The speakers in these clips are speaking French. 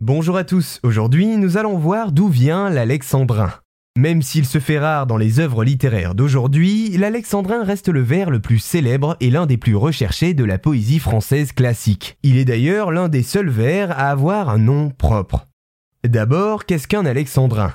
Bonjour à tous, aujourd'hui nous allons voir d'où vient l'alexandrin. Même s'il se fait rare dans les œuvres littéraires d'aujourd'hui, l'alexandrin reste le vers le plus célèbre et l'un des plus recherchés de la poésie française classique. Il est d'ailleurs l'un des seuls vers à avoir un nom propre. D'abord, qu'est-ce qu'un alexandrin?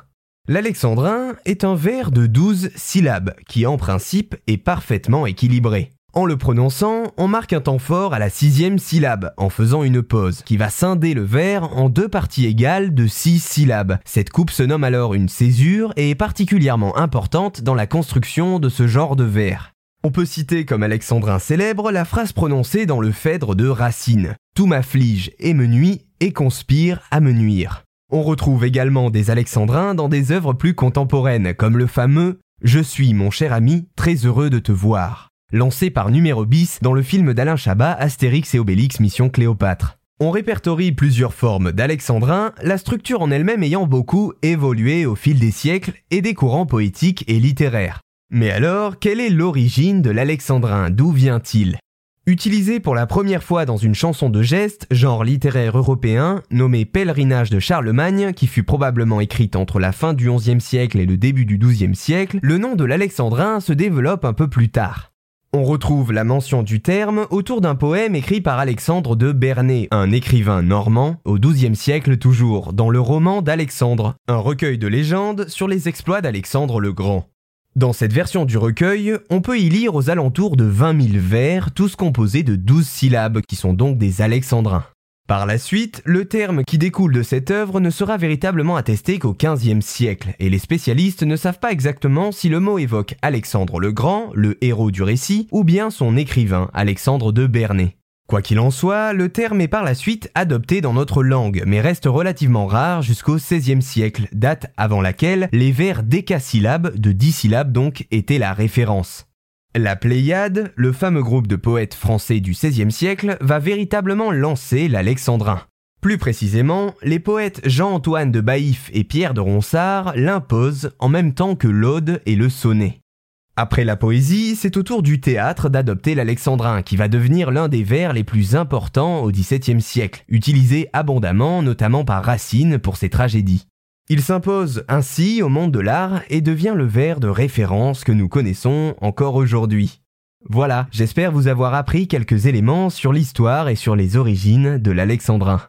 L'alexandrin est un vers de 12 syllabes qui en principe est parfaitement équilibré. En le prononçant, on marque un temps fort à la sixième syllabe, en faisant une pause, qui va scinder le vers en deux parties égales de six syllabes. Cette coupe se nomme alors une césure et est particulièrement importante dans la construction de ce genre de vers. On peut citer comme alexandrin célèbre la phrase prononcée dans le Phèdre de Racine. Tout m'afflige et me nuit et conspire à me nuire. On retrouve également des alexandrins dans des œuvres plus contemporaines, comme le fameux Je suis, mon cher ami, très heureux de te voir, lancé par Numéro bis dans le film d'Alain Chabat Astérix et Obélix Mission Cléopâtre. On répertorie plusieurs formes d'alexandrin, la structure en elle-même ayant beaucoup évolué au fil des siècles et des courants poétiques et littéraires. Mais alors, quelle est l'origine de l'alexandrin? D'où vient-il? Utilisé pour la première fois dans une chanson de geste, genre littéraire européen, nommée Pèlerinage de Charlemagne, qui fut probablement écrite entre la fin du XIe siècle et le début du XIIe siècle, le nom de l'alexandrin se développe un peu plus tard. On retrouve la mention du terme autour d'un poème écrit par Alexandre de Bernay, un écrivain normand, au XIIe siècle toujours, dans le roman d'Alexandre, un recueil de légendes sur les exploits d'Alexandre le Grand. Dans cette version du recueil, on peut y lire aux alentours de 20 000 vers, tous composés de 12 syllabes, qui sont donc des alexandrins. Par la suite, le terme qui découle de cette œuvre ne sera véritablement attesté qu'au XVe siècle, et les spécialistes ne savent pas exactement si le mot évoque Alexandre le Grand, le héros du récit, ou bien son écrivain, Alexandre de Bernay. Quoi qu'il en soit, le terme est par la suite adopté dans notre langue, mais reste relativement rare jusqu'au XVIe siècle, date avant laquelle les vers décasyllabes, de 10 syllabes donc, étaient la référence. La Pléiade, le fameux groupe de poètes français du XVIe siècle, va véritablement lancer l'alexandrin. Plus précisément, les poètes Jean-Antoine de Baïf et Pierre de Ronsard l'imposent en même temps que l'Aude et le Sonnet. Après la poésie, c'est au tour du théâtre d'adopter l'alexandrin, qui va devenir l'un des vers les plus importants au XVIIe siècle, utilisé abondamment notamment par Racine pour ses tragédies. Il s'impose ainsi au monde de l'art et devient le vers de référence que nous connaissons encore aujourd'hui. Voilà, j'espère vous avoir appris quelques éléments sur l'histoire et sur les origines de l'alexandrin.